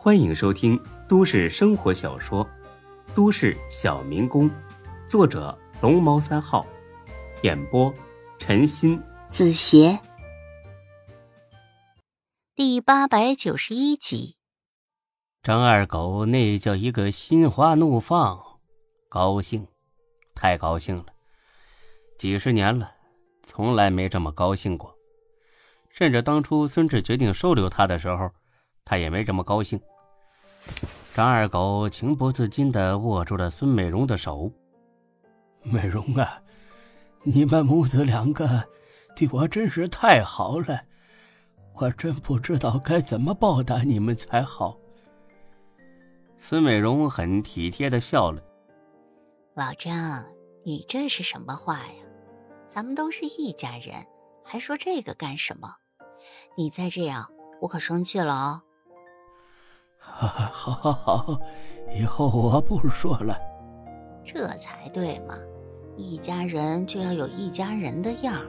欢迎收听都市生活小说《都市小民工》，作者龙猫三号，演播陈鑫、子邪，第八百九十一集。张二狗那叫一个心花怒放，高兴，太高兴了，几十年了，从来没这么高兴过。甚至当初孙志决定收留他的时候，他也没这么高兴。张二狗情不自禁的握住了孙美容的手。美容啊，你们母子两个对我真是太好了，我真不知道该怎么报答你们才好。孙美容很体贴的笑了。老张，你这是什么话呀？咱们都是一家人，还说这个干什么？你再这样，我可生气了哦。好，好，好，以后我不说了。这才对嘛，一家人就要有一家人的样儿。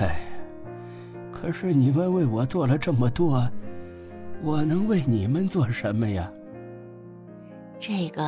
哎，可是你们为我做了这么多，我能为你们做什么呀？这个，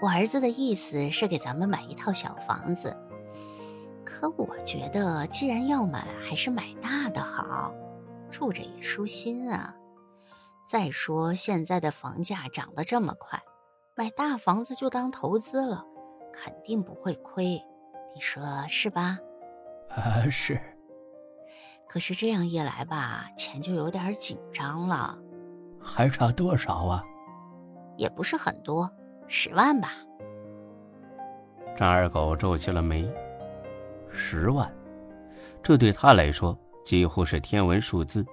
我儿子的意思是给咱们买一套小房子。可我觉得，既然要买，还是买大的好，住着也舒心啊。再说现在的房价涨得这么快，买大房子就当投资了，肯定不会亏。你说是吧？啊，是。可是这样一来吧，钱就有点紧张了。还差多少啊？也不是很多，十万吧。张二狗皱起了眉。十万，这对他来说几乎是天文数字，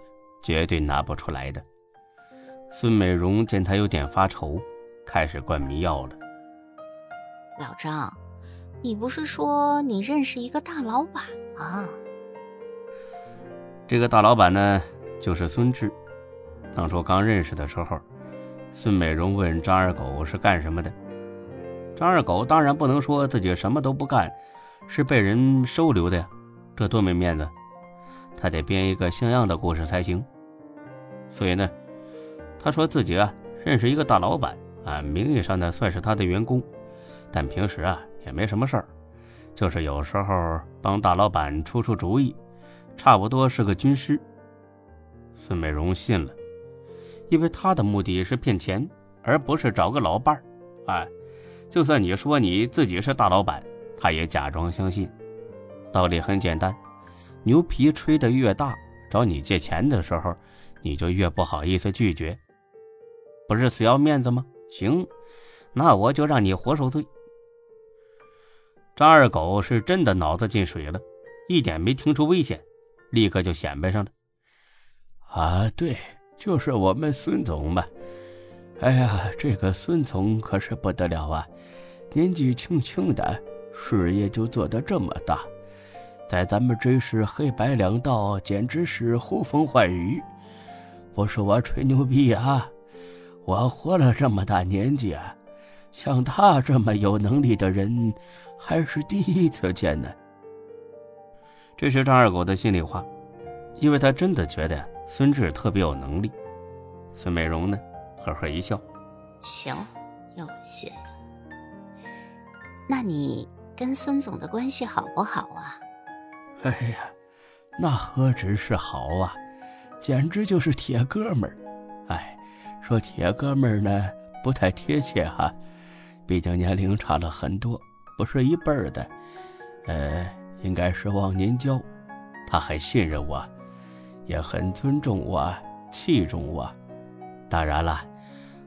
绝对拿不出来的。孙美荣见他有点发愁，开始灌迷药了。老张，你不是说你认识一个大老板吗？这个大老板呢，就是孙志。当初刚认识的时候，孙美荣问张二狗是干什么的，张二狗当然不能说自己什么都不干。是被人收留的呀，这多没面子！他得编一个像样的故事才行。所以呢，他说自己啊认识一个大老板啊，名义上呢算是他的员工，但平时啊也没什么事儿，就是有时候帮大老板出出主意，差不多是个军师。孙美荣信了，因为他的目的是骗钱，而不是找个老伴儿。哎，就算你说你自己是大老板。他也假装相信，道理很简单，牛皮吹得越大，找你借钱的时候，你就越不好意思拒绝，不是死要面子吗？行，那我就让你活受罪。张二狗是真的脑子进水了，一点没听出危险，立刻就显摆上了。啊，对，就是我们孙总嘛。哎呀，这个孙总可是不得了啊，年纪轻轻的。事业就做得这么大，在咱们这是黑白两道简直是呼风唤雨。不是我吹牛逼啊，我活了这么大年纪啊，像他这么有能力的人还是第一次见呢。这是张二狗的心里话，因为他真的觉得孙志特别有能力。孙美荣呢，呵呵一笑，行，有心。那你？跟孙总的关系好不好啊？哎呀，那何止是好啊，简直就是铁哥们儿。哎，说铁哥们儿呢不太贴切哈，毕竟年龄差了很多，不是一辈儿的。呃，应该是忘年交。他很信任我，也很尊重我，器重我。当然了，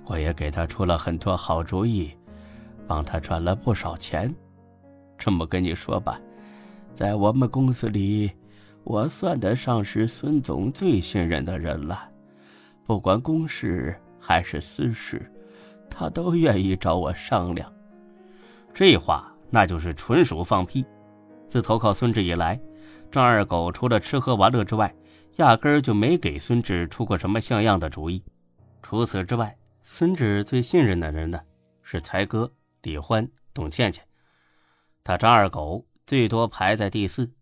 我也给他出了很多好主意，帮他赚了不少钱。这么跟你说吧，在我们公司里，我算得上是孙总最信任的人了。不管公事还是私事，他都愿意找我商量。这话那就是纯属放屁。自投靠孙志以来，张二狗除了吃喝玩乐之外，压根儿就没给孙志出过什么像样的主意。除此之外，孙志最信任的人呢，是才哥、李欢、董倩倩。他张二狗最多排在第四，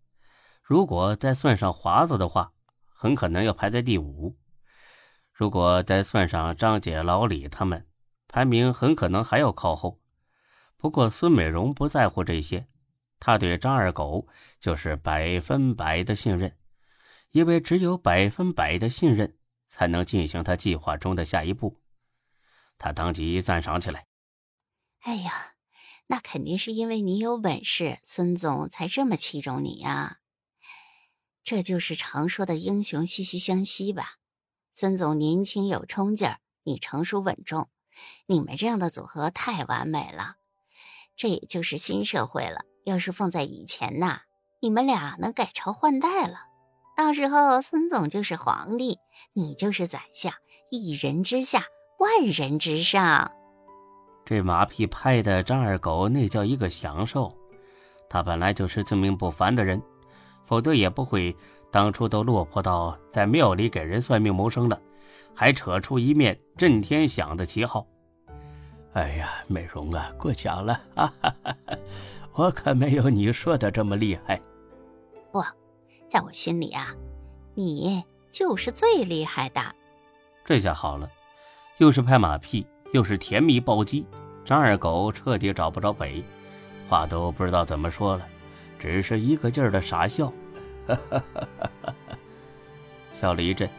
如果再算上华子的话，很可能要排在第五。如果再算上张姐、老李他们，排名很可能还要靠后。不过孙美荣不在乎这些，她对张二狗就是百分百的信任，因为只有百分百的信任，才能进行他计划中的下一步。他当即赞赏起来：“哎呀，那肯定是因为你有本事，孙总才这么器重你呀。这就是常说的英雄息息相惜吧。”孙总年轻有冲劲儿，你成熟稳重，你们这样的组合太完美了。这也就是新社会了。要是放在以前呐，你们俩能改朝换代了。到时候孙总就是皇帝，你就是宰相，一人之下，万人之上。这马屁拍的张二狗那叫一个享受。他本来就是自命不凡的人，否则也不会。当初都落魄到在庙里给人算命谋生了，还扯出一面震天响的旗号。哎呀，美容啊，过奖了，哈哈哈我可没有你说的这么厉害。不，在我心里啊，你就是最厉害的。这下好了，又是拍马屁，又是甜蜜暴击，张二狗彻底找不着北，话都不知道怎么说了，只是一个劲儿的傻笑。哈哈哈哈哈！笑了一阵，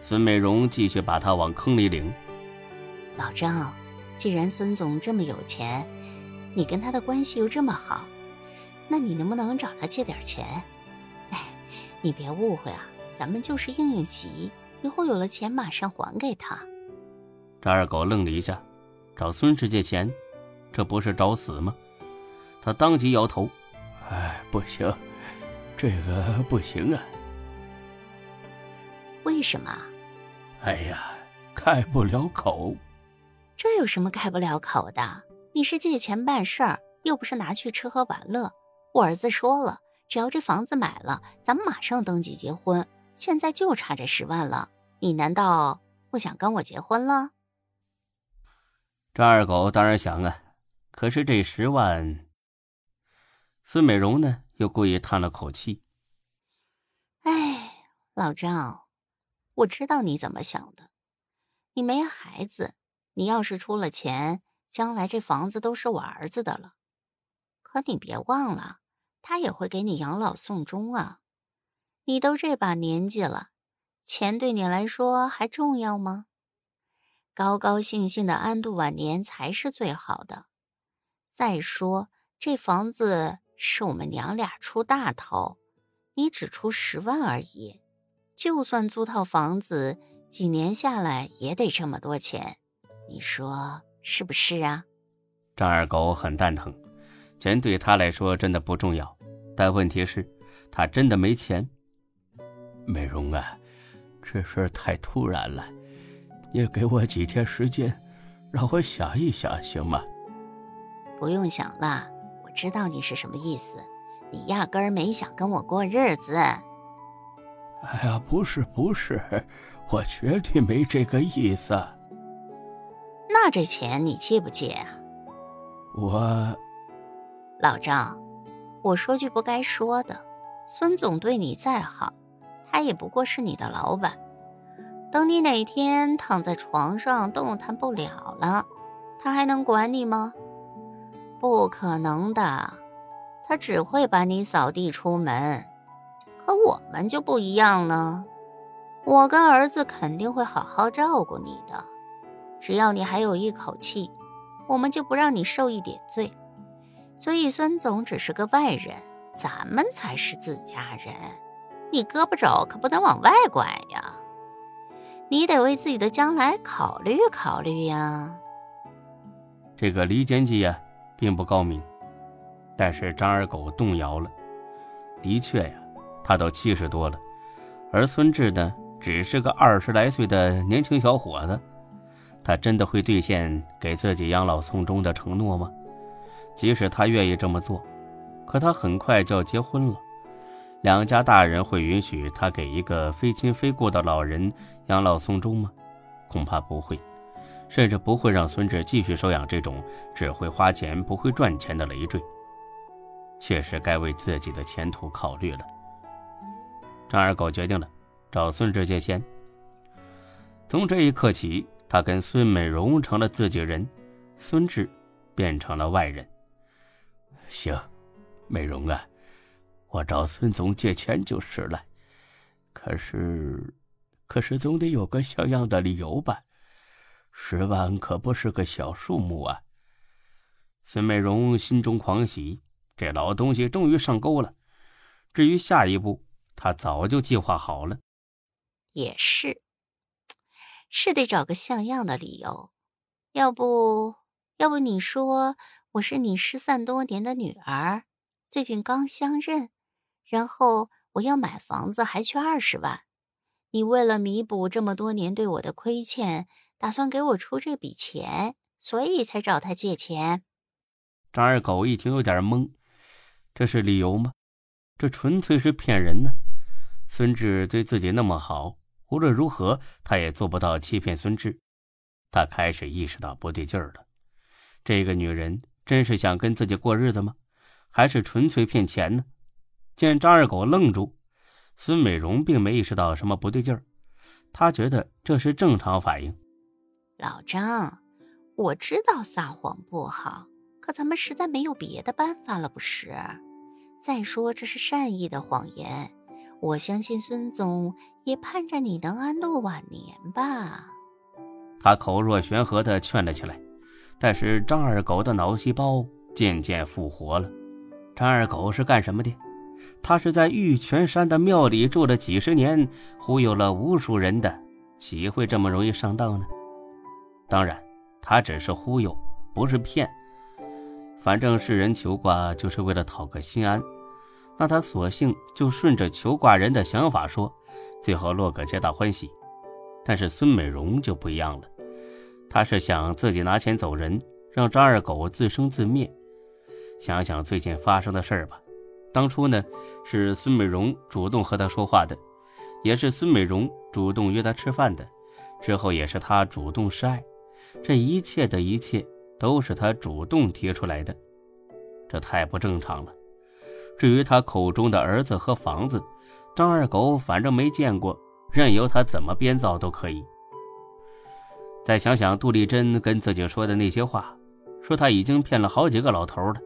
孙美荣继续把他往坑里领。老张，既然孙总这么有钱，你跟他的关系又这么好，那你能不能找他借点钱？哎，你别误会啊，咱们就是应应急，以后有了钱马上还给他。张二狗愣了一下，找孙氏借钱，这不是找死吗？他当即摇头：“哎，不行。”这个不行啊！为什么？哎呀，开不了口。这有什么开不了口的？你是借钱办事儿，又不是拿去吃喝玩乐。我儿子说了，只要这房子买了，咱们马上登记结婚。现在就差这十万了，你难道不想跟我结婚了？张二狗当然想啊，可是这十万，孙美荣呢？又故意叹了口气：“哎，老张，我知道你怎么想的。你没孩子，你要是出了钱，将来这房子都是我儿子的了。可你别忘了，他也会给你养老送终啊。你都这把年纪了，钱对你来说还重要吗？高高兴兴的安度晚年才是最好的。再说这房子……”是我们娘俩出大头，你只出十万而已。就算租套房子，几年下来也得这么多钱，你说是不是啊？张二狗很蛋疼，钱对他来说真的不重要，但问题是，他真的没钱。美容啊，这事太突然了，你给我几天时间，让我想一想，行吗？不用想了。我知道你是什么意思，你压根儿没想跟我过日子。哎呀，不是不是，我绝对没这个意思。那这钱你借不借啊？我，老张，我说句不该说的，孙总对你再好，他也不过是你的老板。等你哪天躺在床上动弹不了了，他还能管你吗？不可能的，他只会把你扫地出门。可我们就不一样了，我跟儿子肯定会好好照顾你的。只要你还有一口气，我们就不让你受一点罪。所以孙总只是个外人，咱们才是自家人。你胳膊肘可不能往外拐呀，你得为自己的将来考虑考虑呀。这个离间计呀。并不高明，但是张二狗动摇了。的确呀，他都七十多了，而孙志呢，只是个二十来岁的年轻小伙子。他真的会兑现给自己养老送终的承诺吗？即使他愿意这么做，可他很快就要结婚了，两家大人会允许他给一个非亲非故的老人养老送终吗？恐怕不会。甚至不会让孙志继续收养这种只会花钱不会赚钱的累赘。确实该为自己的前途考虑了。张二狗决定了，找孙志借钱。从这一刻起，他跟孙美荣成了自己人，孙志变成了外人。行，美荣啊，我找孙总借钱就是了。可是，可是总得有个像样的理由吧？十万可不是个小数目啊！孙美荣心中狂喜，这老东西终于上钩了。至于下一步，他早就计划好了。也是，是得找个像样的理由。要不，要不你说我是你失散多年的女儿，最近刚相认，然后。我要买房子，还缺二十万。你为了弥补这么多年对我的亏欠，打算给我出这笔钱，所以才找他借钱。张二狗一听有点懵，这是理由吗？这纯粹是骗人呢。孙志对自己那么好，无论如何他也做不到欺骗孙志。他开始意识到不对劲儿了。这个女人真是想跟自己过日子吗？还是纯粹骗钱呢？见张二狗愣住，孙美荣并没意识到什么不对劲儿，她觉得这是正常反应。老张，我知道撒谎不好，可咱们实在没有别的办法了，不是？再说这是善意的谎言，我相信孙总也盼着你能安度晚年吧。他口若悬河的劝了起来，但是张二狗的脑细胞渐渐复活了。张二狗是干什么的？他是在玉泉山的庙里住了几十年，忽悠了无数人的，岂会这么容易上当呢？当然，他只是忽悠，不是骗。反正世人求卦就是为了讨个心安，那他索性就顺着求卦人的想法说，最后落个皆大欢喜。但是孙美荣就不一样了，他是想自己拿钱走人，让张二狗自生自灭。想想最近发生的事儿吧。当初呢，是孙美荣主动和他说话的，也是孙美荣主动约他吃饭的，之后也是他主动示爱，这一切的一切都是他主动提出来的，这太不正常了。至于他口中的儿子和房子，张二狗反正没见过，任由他怎么编造都可以。再想想杜丽珍跟自己说的那些话，说他已经骗了好几个老头了，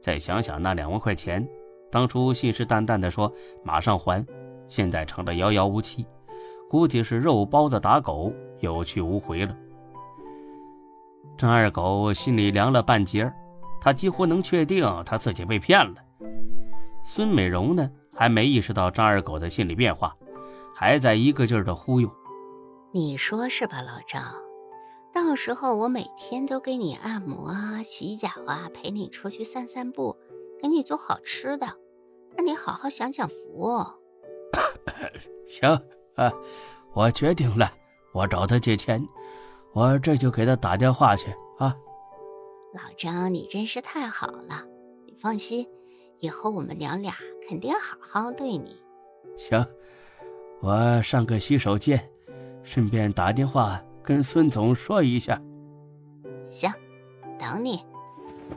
再想想那两万块钱。当初信誓旦旦地说马上还，现在成了遥遥无期，估计是肉包子打狗，有去无回了。张二狗心里凉了半截他几乎能确定他自己被骗了。孙美荣呢，还没意识到张二狗的心理变化，还在一个劲儿的忽悠。你说是吧，老张？到时候我每天都给你按摩啊、洗脚啊，陪你出去散散步。给你做好吃的，让你好好享享福。行啊，我决定了，我找他借钱，我这就给他打电话去啊。老张，你真是太好了，你放心，以后我们娘俩肯定好好对你。行，我上个洗手间，顺便打电话跟孙总说一下。行，等你。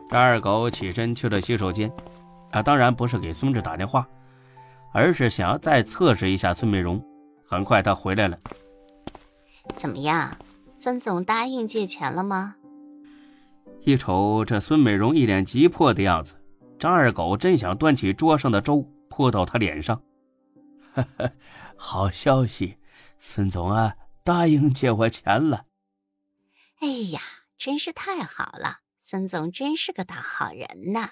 张二狗起身去了洗手间，啊，当然不是给孙志打电话，而是想要再测试一下孙美容。很快他回来了，怎么样？孙总答应借钱了吗？一瞅这孙美容一脸急迫的样子，张二狗真想端起桌上的粥泼到他脸上。呵呵，好消息，孙总啊，答应借我钱了。哎呀，真是太好了！孙总真是个大好人呐！